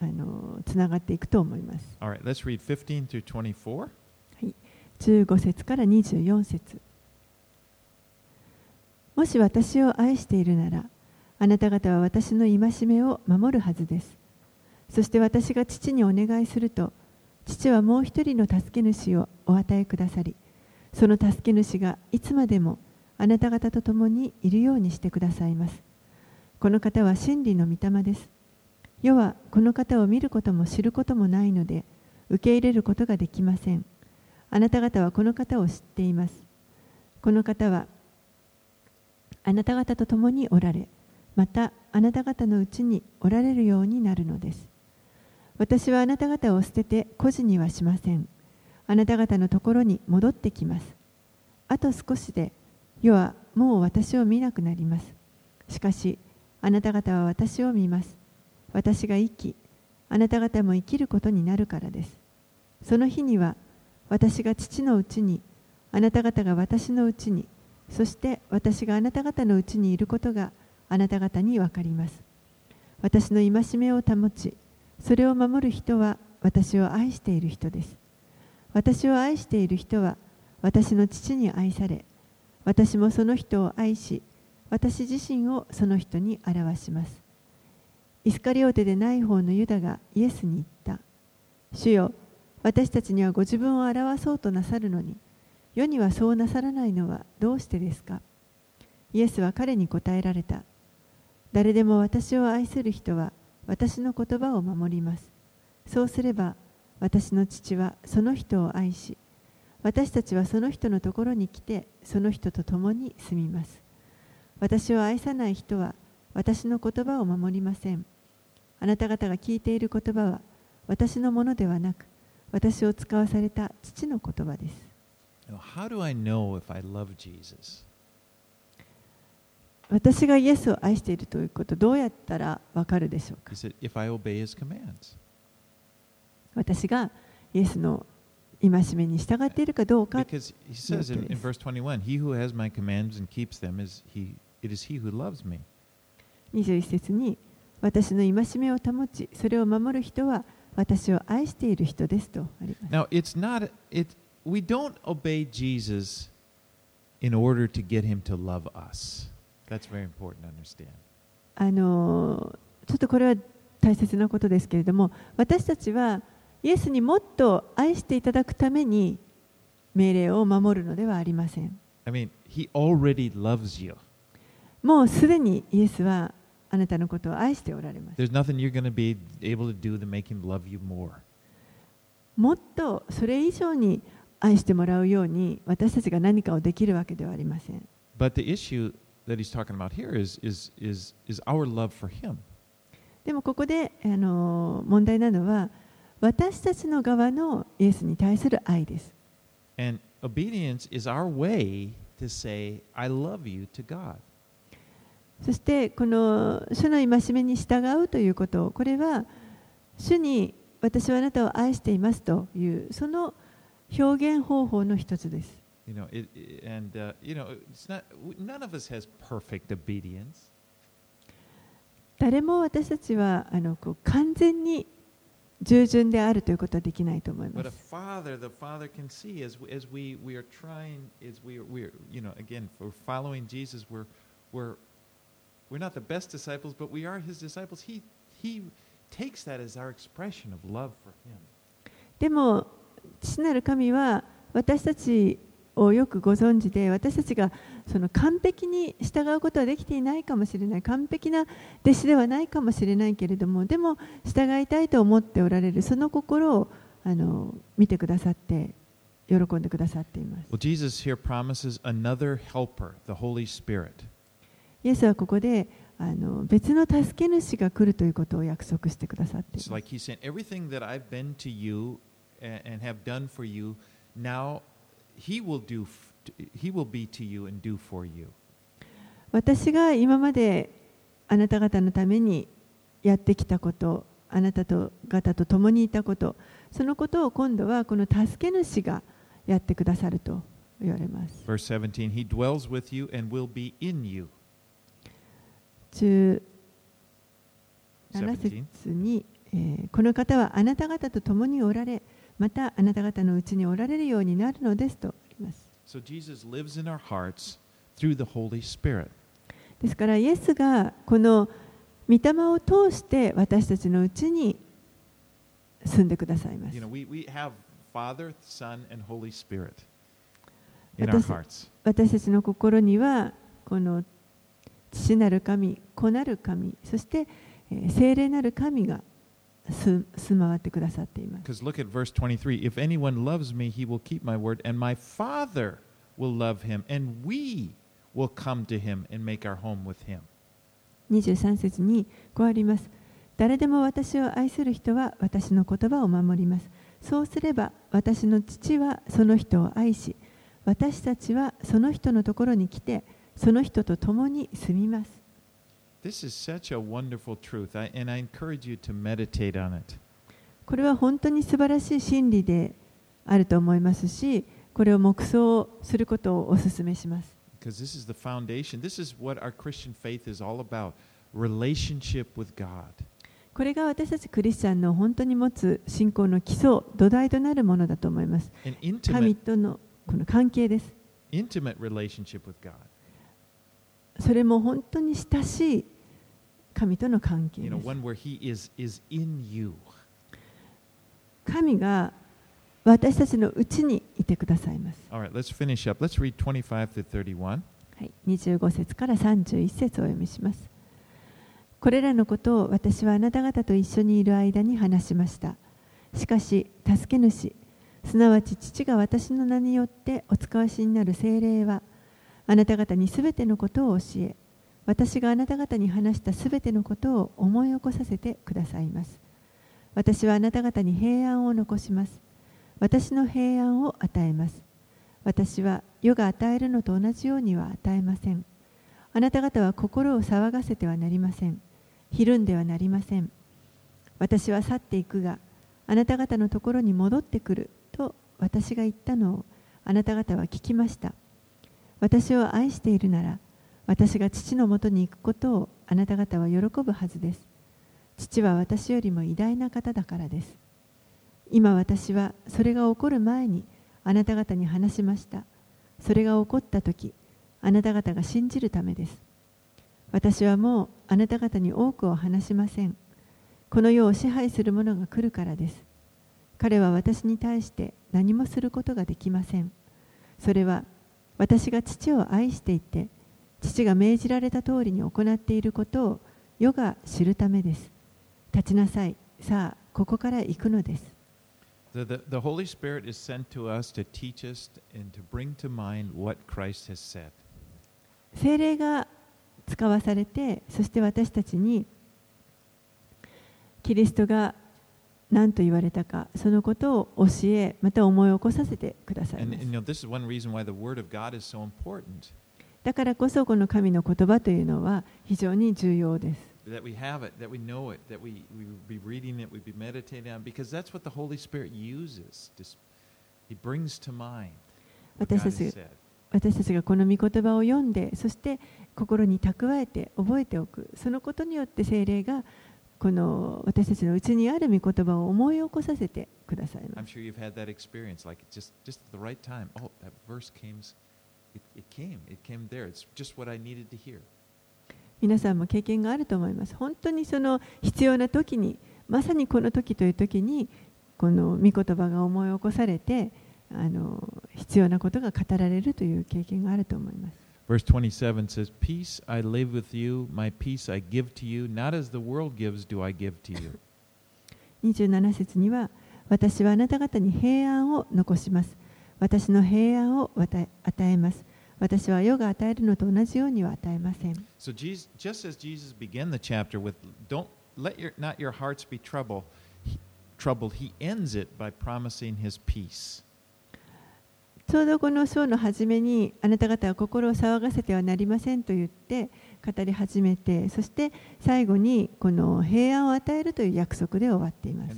あのつながっていくと思います。
All right, let's read 15 through 24.
15節から24節。もし私を愛しているならあなた方は私の戒めを守るはずですそして私が父にお願いすると父はもう一人の助け主をお与えくださりその助け主がいつまでもあなた方と共にいるようにしてくださいますこの方は真理の御霊です世はこの方を見ることも知ることもないので受け入れることができませんあなた方はこの方を知っています。この方はあなた方と共におられ、またあなた方のうちにおられるようになるのです。私はあなた方を捨てて孤児にはしません。あなた方のところに戻ってきます。あと少しで世はもう私を見なくなります。しかしあなた方は私を見ます。私が生き、あなた方も生きることになるからです。その日には私が父のうちに、あなた方が私のうちに、そして私があなた方のうちにいることがあなた方に分かります。私の戒めを保ち、それを守る人は私を愛している人です。私を愛している人は私の父に愛され、私もその人を愛し、私自身をその人に表します。イスカリオテでない方のユダがイエスに言った。主よ、私たちにはご自分を表そうとなさるのに、世にはそうなさらないのはどうしてですか？イエスは彼に答えられた。誰でも私を愛する人は私の言葉を守ります。そうすれば私の父はその人を愛し、私たちはその人のところに来てその人と共に住みます。私を愛さない人は私の言葉を守りません。あなた方が聞いている言葉は私のものではなく、私を使わされた父の言葉です。
How do I know if I love Jesus?
私がイエスを愛しているということどうやったらわかるでしょうか？私がイエスの戒めに従っているかどうか
21
節に私の戒めを保ちそれを守る人は私を愛している人ですとあります。あのちょっとこれは大切なことですけれども私たちはイエスにもっと愛していただくために命令を守るのではありません。もうすでにイエスはあなたのことを愛しておられます。もっとそれ以上に愛してもらうように私たちが何かをできるわけではありません。
that he's talking about here is, is, is, is our love for him.
でもここで、あの、問題なのは私たちの側のイエスに対する愛です。そしてこの主の戒めに従うということこれは主に私はあなたを愛していますというその表現方法の一つです。
You know, it, it- and uh, you know, it's not. None of us has perfect obedience.
誰も私たちはあのこう完全に従順であるということはできないと思いま
But a
す。
father, the father can see as we, as we, we are trying, as we are, we are, you know, again, for following Jesus, we're, we're, we're not the best disciples, but we are his disciples. He, he takes that as our expression of love for him.
でも父なる神は私たち をよくご存知で私たちがその完璧に従うことはできていないかもしれない完璧な弟子ではないかもしれないけれどもでも従いたいと思っておられるその心をあの見てくださって喜んでくださっています。
Well, Jesus here promises another helper, the Holy Spirit.
イエスはここであの別の助け主が来るということを約束してくださってい
It's
ます。
Like he's saying, everything that I've been to you and have done for you, now he will do, he will be to you and do for you.
私が今まであなた方のためにやってきたことあなたと方と共にいたことそのことを今度はこの助け主がやってくださると言われます
Verse 17, he dwells with you and will be in you.
17
17
節に、えーこの方はあなた方と共におられまたあなた方のうちにおられるようになるのですとあります。ですから、イエスがこの御霊を通して私たちのうちに住んでくださいます。私たちの心にはこの父なる神、子なる神、そして聖霊なる神が住住まわってくださっています
Because look at verse 23 If anyone loves me, he will keep my word, and my Father will love him, and we will come to him and make our home with him.
23節にこうあります誰でも私を愛する人は私の言葉を守りますそうすれば私の父はその人を愛し私たちはその人のところに来てその人と共に住みます
This is such a wonderful truth, I, and I encourage you to meditate on it.
これは本当に素晴らしい真理であると思いますしこれを黙想することをお勧めします
Because this is the foundation. This is what our Christian faith is all about relationship with God.
これが私たちクリスチャンの本当に持つ信仰の基礎土台となるものだと思います
An
神
intimate,
とのこの関係です
intimate.
それも本当に親しい神との関係です.神が私たちのうちにいてくださいます
All right, let's finish up. Let's read 25 to 31.
はい、25節から31節をお読みします。これらのことを私はあなた方と一緒にいる間に話しました。しかし、助け主、すなわち父が私の名によってお使わしになる精霊は、あなた方にすべてのことを教え、私があなた方に話したすべてのことを思い起こさせてくださいます。私はあなた方に平安を残します。私の平安を与えます。私は世が与えるのと同じようには与えません。あなた方は心を騒がせてはなりません。ひるんではなりません。私は去っていくが、あなた方のところに戻ってくると私が言ったのをあなた方は聞きました。私を愛しているなら、私が父のもとに行くことをあなた方は喜ぶはずです。父は私よりも偉大な方だからです。今私はそれが起こる前にあなた方に話しました。それが起こったとき、あなた方が信じるためです。私はもうあなた方に多くを話しません。この世を支配する者が来るからです。彼は私に対して何もすることができません。それは私が父を愛していて、父が命じられた通りに行っていることをヨガ知るためです。立ちなさい。さあ、ここから行くのです。聖霊が使わされて、そして私たちに、キリストが何と言われたか、そのことを教え、また思い起こさせてください。だからこそこの神の言葉というのは非常に重要です。私たちがこの御言葉を読んで、そして心に蓄えて覚えておく、そのことによって精霊がこの私たちの内にある御言葉を思い起こさせてください。皆さんも経験があると思います。本当にその必要な時に、まさにこの時という時に、この御言葉が思い起こされて、あの必要なことが語られるという経験があると思います。
Verse 27
節には、私はあなた方に平安を残します。私の平安を与えます。私は世が与えるのと同じようには与えません。
So Jesus, just as Jesus began the chapter with, "Don't let your not your hearts be troubled," troubled, he ends it by promising his peace.
ちょうどこの章の初めに、あなた方は心を騒がせてはなりませんと言って語り始めて、そして最後にこの平安を与えるという約束で終わっています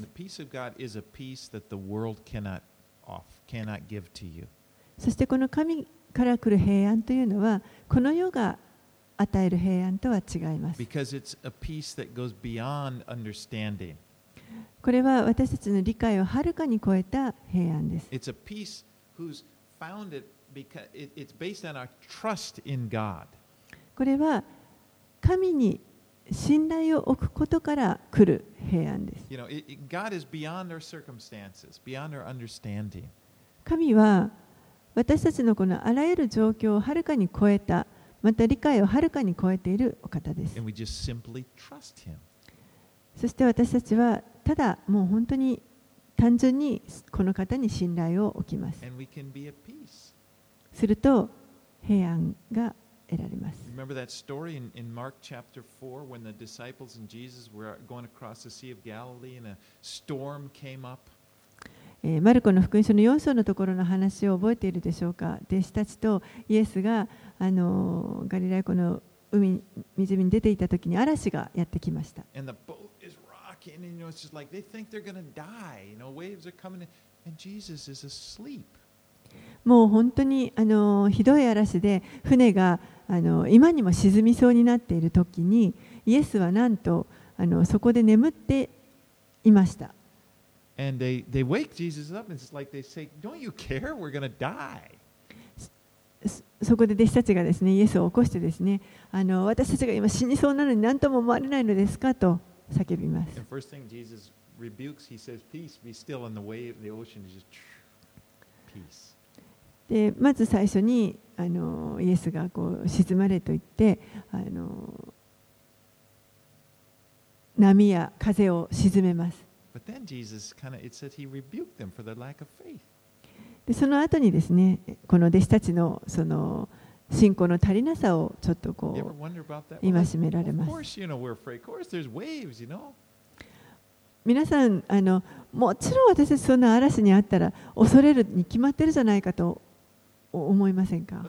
そしてこの神から来る平安というのはこの世が与える平安とは違います。これは私たちの理解をはるかに超えた平安です。これは神に信頼を置くことから来る平安です。
神は神の状況、神の understanding。
神は私たちのこのあらゆる状況をはるかに超えた、また理解をはるかに超えているお方です。そして私たちはただもう本当に単純にこの方に信頼を置きます。すると平安が得られます。
Remember that story in, in Mark chapter 4 when the disciples and Jesus were going across the Sea of Galilee and a storm came up?
えーマルコの福音書の4章のところの話を覚えているでしょうか？弟子たちとイエスがあのーガリラヤ湖の海湖に出ていた時に嵐がやってきました.もう本当にあのーひどい嵐で船があのー今にも沈みそうになっている時にイエスはなんとあのそこで眠っていました
And they, they wake Jesus up, and it's like they say, Don't you care? We're going die.
そこで弟子たちがですね、イエスを起こしてですね、あの私たちが今死にそうなのに何とも思われないのですかと叫びます。で、まず最初にあのイエスがこう沈まれと言ってあの、波や風を沈めます。その後にですね、この弟子たちの,その信仰の足りなさをちょっとこう、戒められます。皆さん、あのもちろん私たちそんな嵐にあったら恐れるに決まってるじゃないかと思いませんか？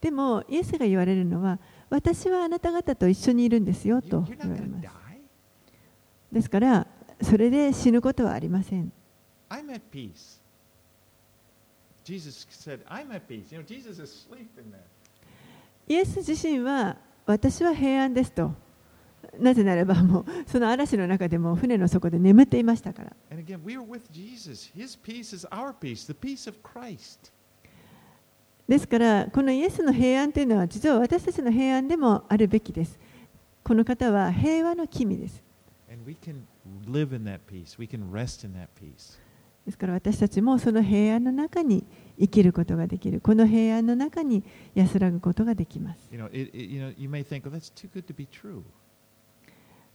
でも、イエスが言われるのは、私はあなた方と一緒にいるんですよと言われます。ですから、それで死ぬことはありません。イエス自身は私は平安ですと。なぜならばもうその嵐の中でも船の底で眠っていましたから。ですからこのイエスの平安というのは実は私たちの平安でもあるべきですこの方は平和の君です。ですから私たちもその平安の中に生きることができる。この平安の中に安らぐことができます。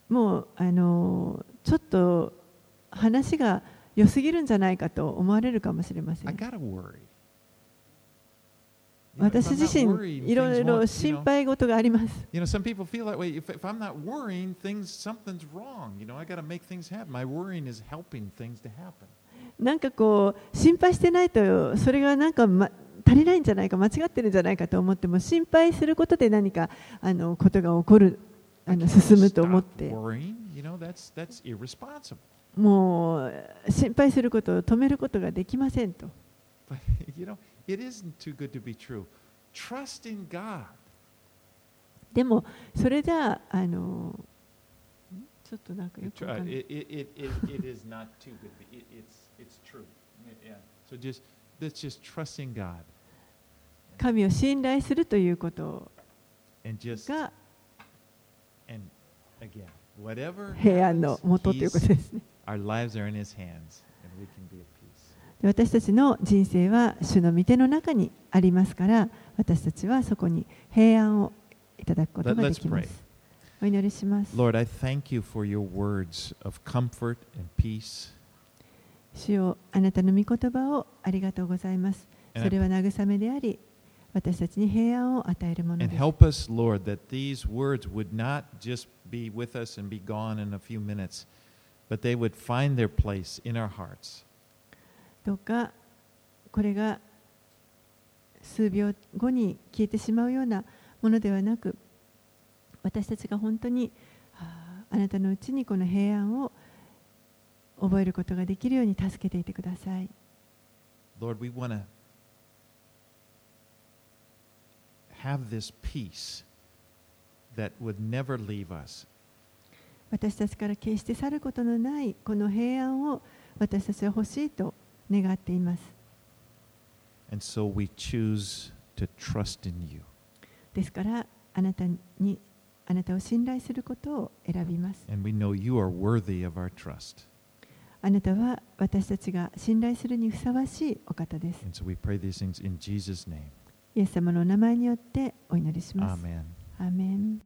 もうあのちょっと話が良すぎるんじゃないかと思われるかもしれません。
gotta worry. You know, if
私自身、いろいろ心配事があります。なんかこう、心配してないと、それがなんか、ま、足りないんじゃないか、間違ってるんじゃないかと思っても、心配することで何かあのことが起こる、あの進むと思って。もう、心配することを止めることができませんと。でもそれじゃあ,のちょっとなんかよくわかるない。
That's just trusting God.
神を信頼するということが平安のもとということですね。私たちの人生は主の御手の中にありますから私たちはそこに平安をいただくことができますお祈りします
Lord, I thank you for your words of comfort and peace.
主よあなたの御言葉をありがとうございます
And
それは慰めであり私たちに平安を与えるもの
And
です
help us, Lord, that these words would not just be with us and be gone in a few minutes, but they would find their place in our hearts.
どうかこれが数秒後に消えてしまうようなものではなく私たちが本当にああなたのうちにこの平安を覚えることができるように助けていてください
Lord, we want to have this peace that would never leave us.
私たちから決して去ることのないこの平安を私たちは欲しいと願っています。ですから、あなたに、あなたを信頼することを選びます。あなたは私たちが信頼するにふさわしいお方です。
So、
イエス様のお名前によってお祈りします。
アーメン。
アーメン